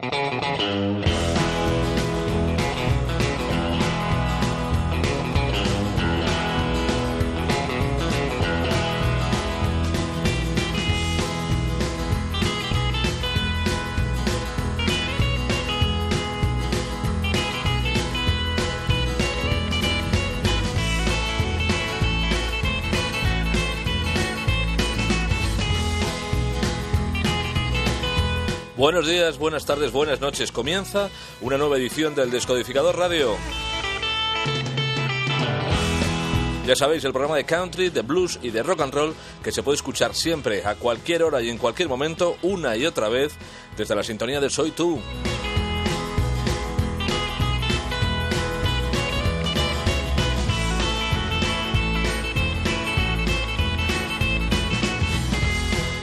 Música Buenos días, buenas tardes, buenas noches. Comienza una nueva edición del Descodificador Radio. Ya sabéis, el programa de country, de blues y de rock and roll que se puede escuchar siempre, a cualquier hora y en cualquier momento, una y otra vez, desde la sintonía de Soy Tú.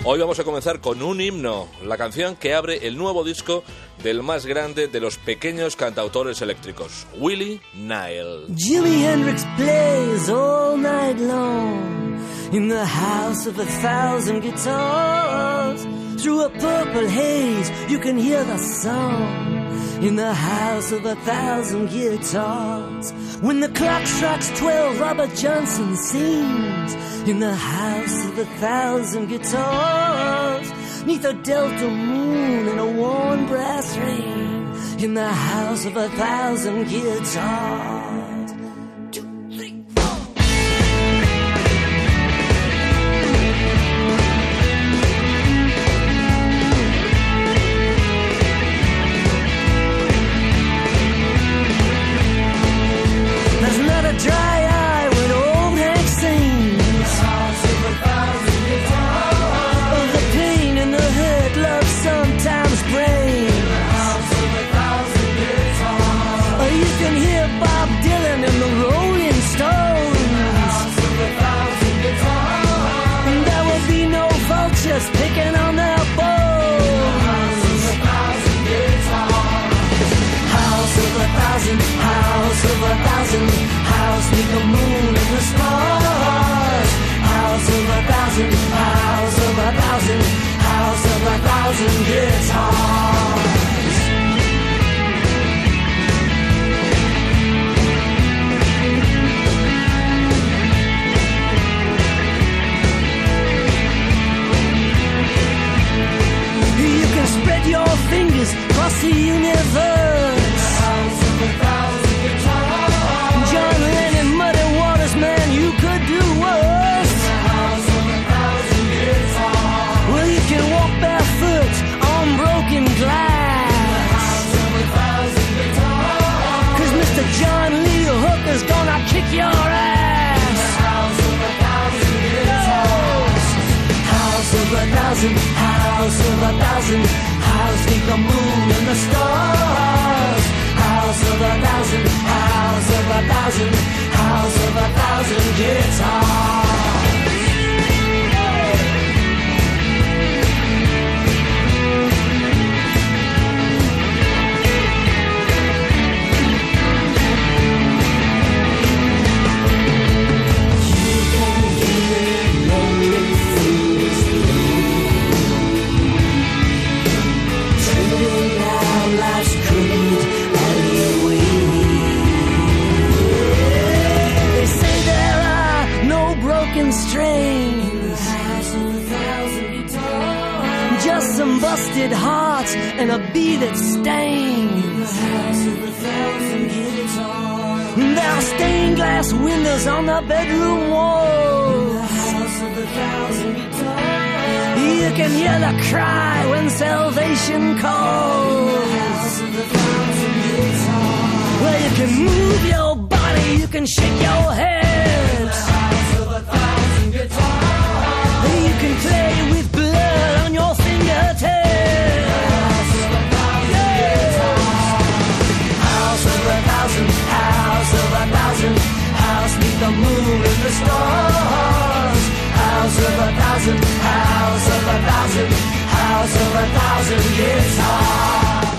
Hoy vamos a comenzar con un himno, la canción que abre el nuevo disco del más grande de los pequeños cantautores eléctricos, Willie Nile. Jimi Hendrix plays all night long in the house of a thousand guitars. Through a purple haze, you can hear the song in the house of a thousand guitars. When the clock strikes twelve, Robert Johnson sings in the house of a thousand guitars. Neath a delta moon and a warm brass ring in the house of a thousand guitars. The moon and the stars. House of a thousand, house of a thousand, house of a thousand guitars. You can spread your fingers across the universe.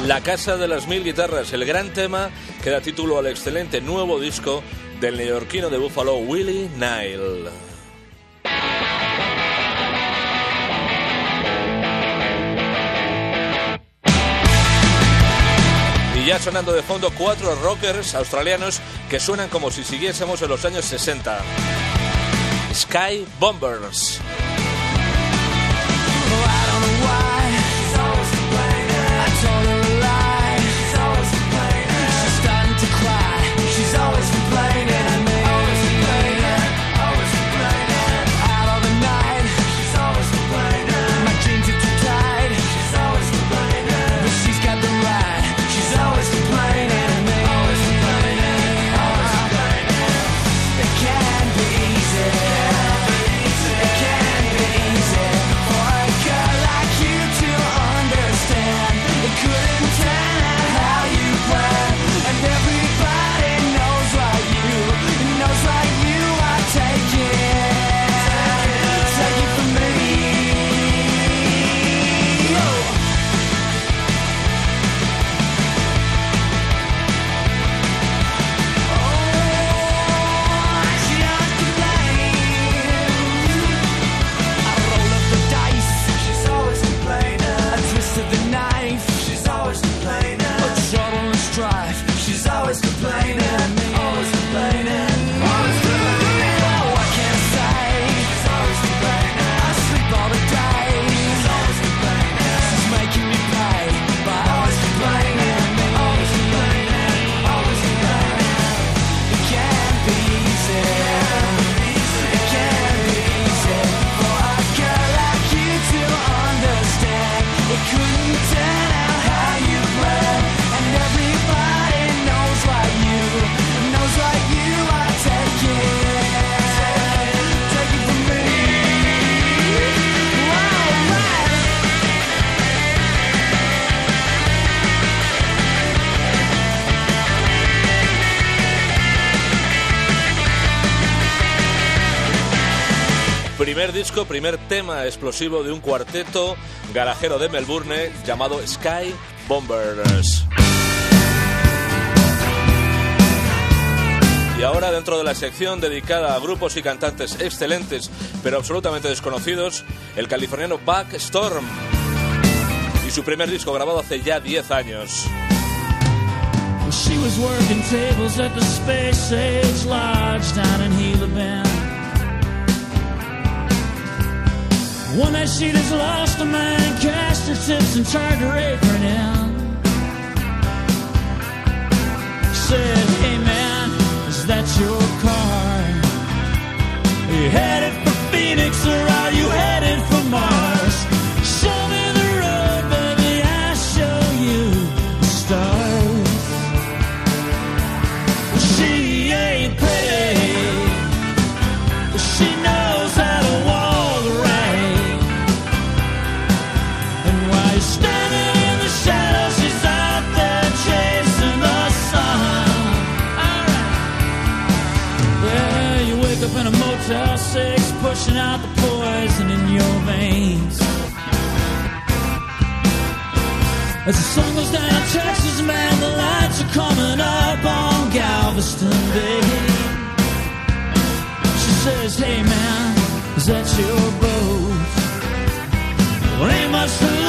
La Casa de las Mil Guitarras, el gran tema que da título al excelente nuevo disco del neoyorquino de Buffalo Willie Nile. Ya sonando de fondo cuatro rockers australianos que suenan como si siguiésemos en los años 60. Sky Bombers. Primer tema explosivo de un cuarteto garajero de Melbourne llamado Sky Bombers. Y ahora dentro de la sección dedicada a grupos y cantantes excelentes pero absolutamente desconocidos, el californiano Backstorm y su primer disco grabado hace ya 10 años. She was working tables at the Space Age Lodge down in Gila Bend. One night she just lost a man, cast her tips and turned her apron in. Said, hey man, is that your car? Are you headed for Phoenix or are you headed for Mars? 6, pushing out the poison in your veins. As the sun goes down Texas, man, the lights are coming up on Galveston Bay. She says, hey man, is that your boat? Well, ain't much to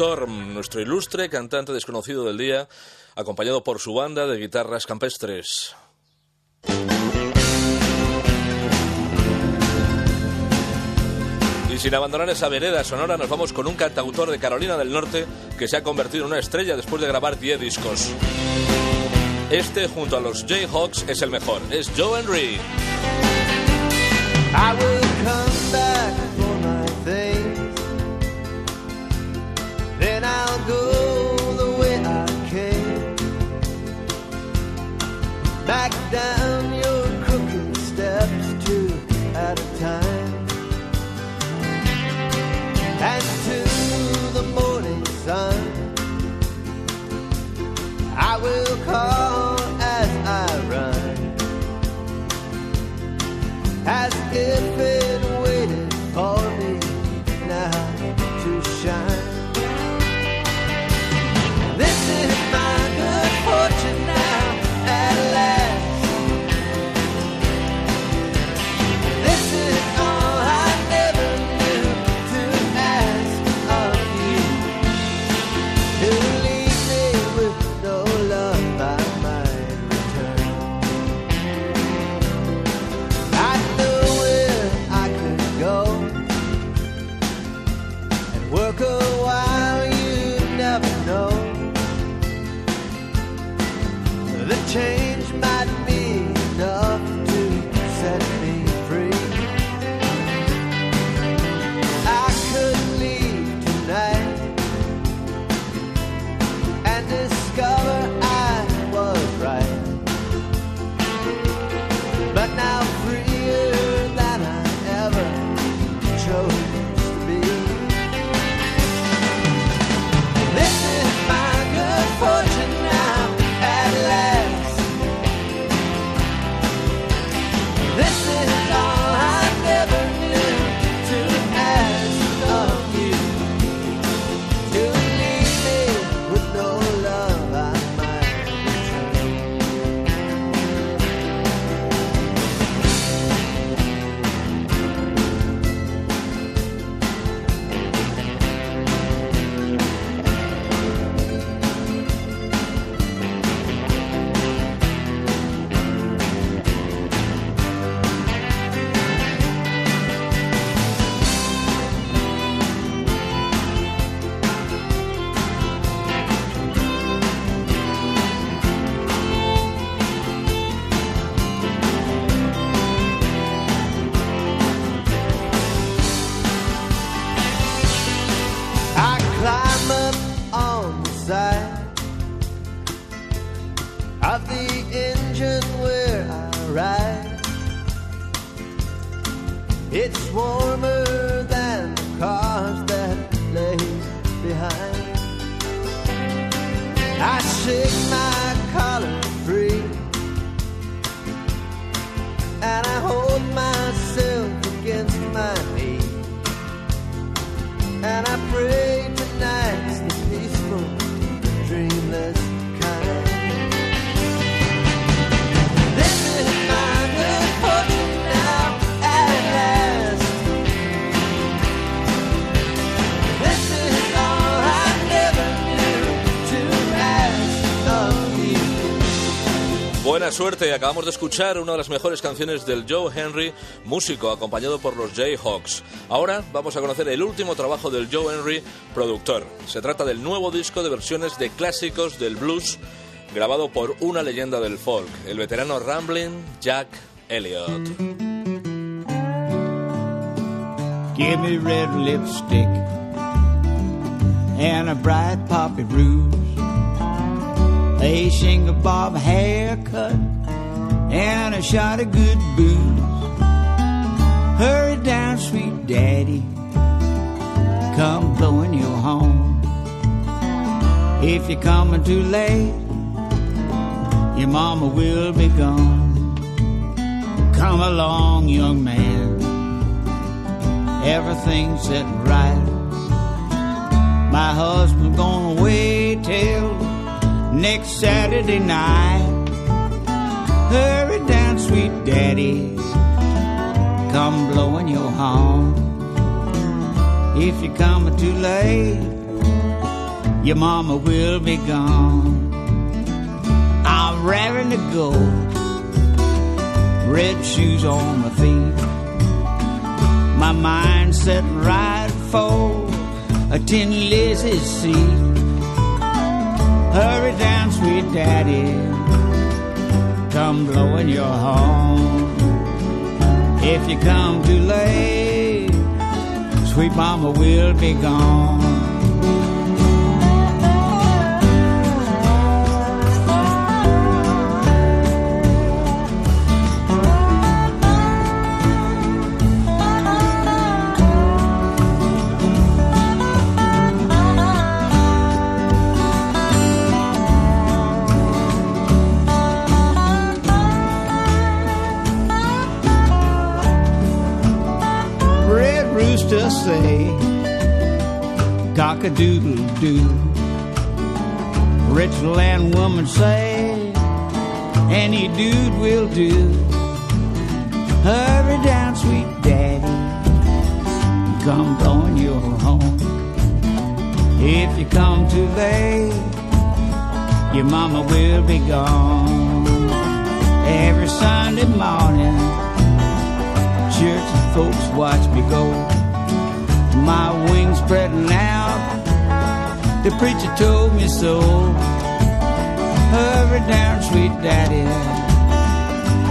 Storm, nuestro ilustre cantante desconocido del día, acompañado por su banda de guitarras campestres. Y sin abandonar esa vereda sonora, nos vamos con un cantautor de Carolina del Norte que se ha convertido en una estrella después de grabar 10 discos. Este, junto a los Jayhawks, es el mejor. Es Joe Henry. I will come work a It's warmer than the cars that lay behind. I shake my collar free and I hold myself against my knee. And I pray Suerte, acabamos de escuchar una de las mejores canciones del Joe Henry, músico acompañado por los Jayhawks. Ahora vamos a conocer el último trabajo del Joe Henry, productor. Se trata del nuevo disco de versiones de clásicos del blues grabado por una leyenda del folk, el veterano Rambling Jack Elliott. Give me red lipstick and a bright poppy rouge, a shingle bob haircut and a shot of good booze. Hurry down, sweet daddy, come blowing you home. If you're coming too late, your mama will be gone. Come along, young man everything's setting right. My husband's gonna wait till next Saturday night. Hurry down, sweet daddy, come blowing your horn. If you're coming too late, your mama will be gone. I'm raring to go, red shoes on my feet. My mind set right for a Tin Lizzie seat. Hurry down, sweet daddy, come blowing your horn. If you come too late, sweet mama will be gone. Cock a doodle doo. Richland woman say, any dude will do. Hurry down, sweet daddy, come blowing your home. If you come too late, your mama will be gone. Every Sunday morning church folks watch me go. My wings spreading out, the preacher told me so. Hurry down, sweet daddy,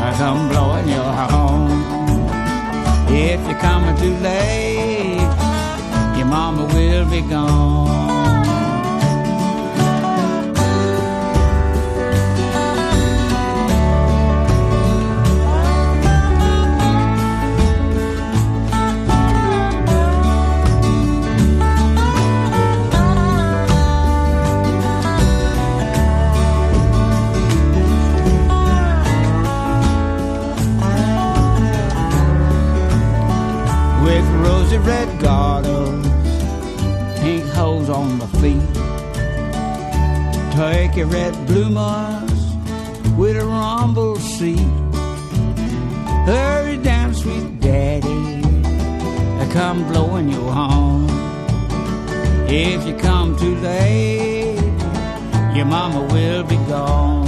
I come blowing your horn. If you're coming too late, your mama will be gone. Red garters, pink hose on my feet, turkey red bloomers with a rumble seat. Hurry down, sweet daddy, I come blowing you home. If you come too late, your mama will be gone.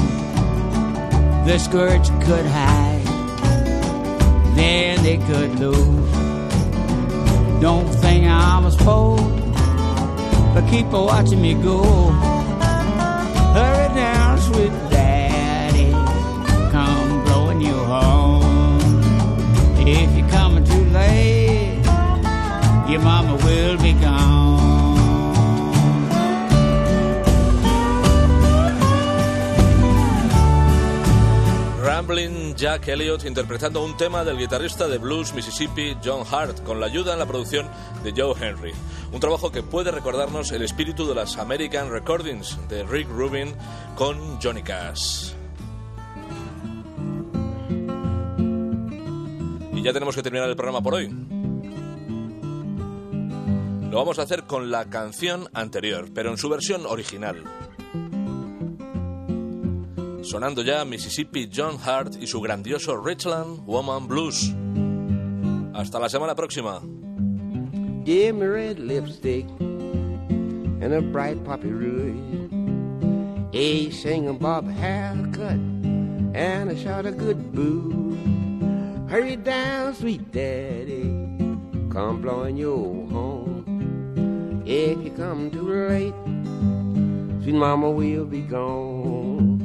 The skirts could hide, then they could lose. Don't think I'm a sport, but keep on watching me go. Hurry down, sweet daddy, come blowing you home. If you're coming too late, your mama will be gone. Jack Elliott interpretando un tema del guitarrista de blues Mississippi John Hart con la ayuda en la producción de Joe Henry. Un trabajo que puede recordarnos el espíritu de las American Recordings de Rick Rubin con Johnny Cash. Y ya tenemos que terminar el programa por hoy. Lo vamos a hacer con la canción anterior, pero en su versión original. Sonando ya Mississippi John Hart y su grandioso Richland Woman Blues. Hasta la semana próxima. Give me red lipstick and a bright poppy rouge. A singing bob haircut and a shot of good booze. Hurry down, sweet daddy, come blowing you home. If you come too late, sweet mama will be gone.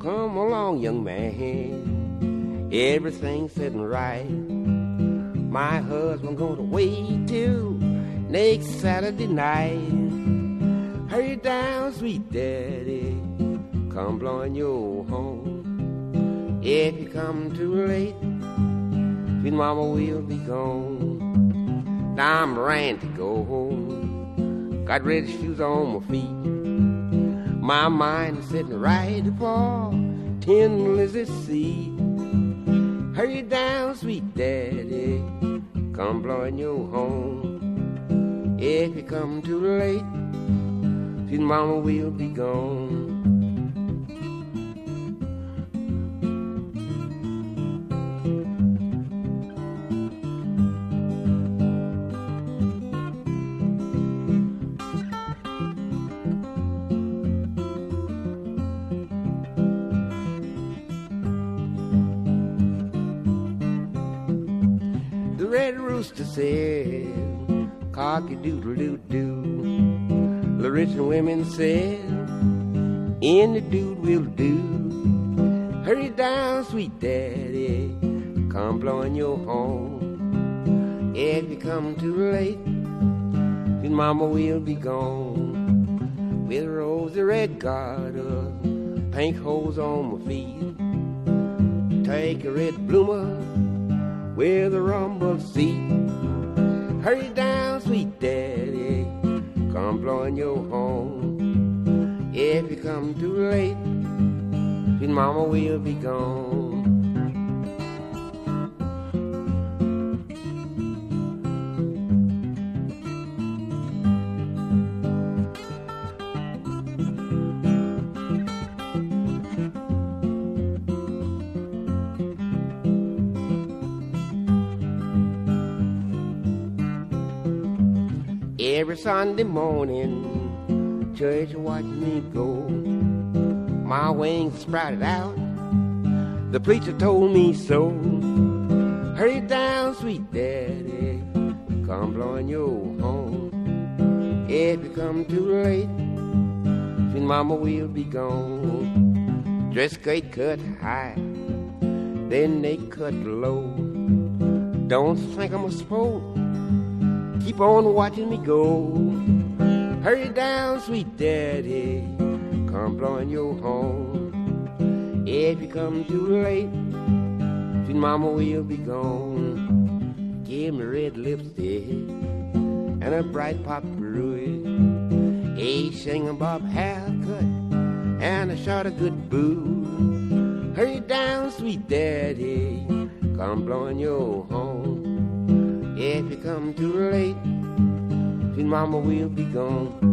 Come along, young man, everything's sitting right. My husband gonna wait till next Saturday night. Hurry down, sweet daddy, come blowing your home. If you come too late, sweet mama will be gone. Now I'm ready to go home. Got red shoes on my feet. My mind sitting right for Tin Lizzie seat. Hurry down, sweet daddy, come blowing you home. If you come too late, sweet mama will be gone. Said, cocky doodle doo doo. The rich and women said, any dude will do. Hurry down, sweet daddy, come blowing your horn. If you come too late, his mama will be gone. With a rosy red garter, pink holes on my feet. Take a red bloomer with a rumble seat. Hurry down, sweet daddy, come blowing your horn. If you come too late, his mama will be gone. Every Sunday morning, church watch me go. My wings sprouted out. The preacher told me so. Hurry down, sweet daddy, come blowing your horn. If you come too late, sweet mama will be gone. Dress skirt cut high, then they cut low. Don't think I'm a sport. Keep on watching me go. Hurry down, sweet daddy. Come blowing your horn. If you come too late, sweet mama will be gone. Give me red lipstick and a bright pop ruby. A singing bob haircut and a shot of good boo. Hurry down, sweet daddy. Come blowing your horn. If you come too late, sweet mama will be gone.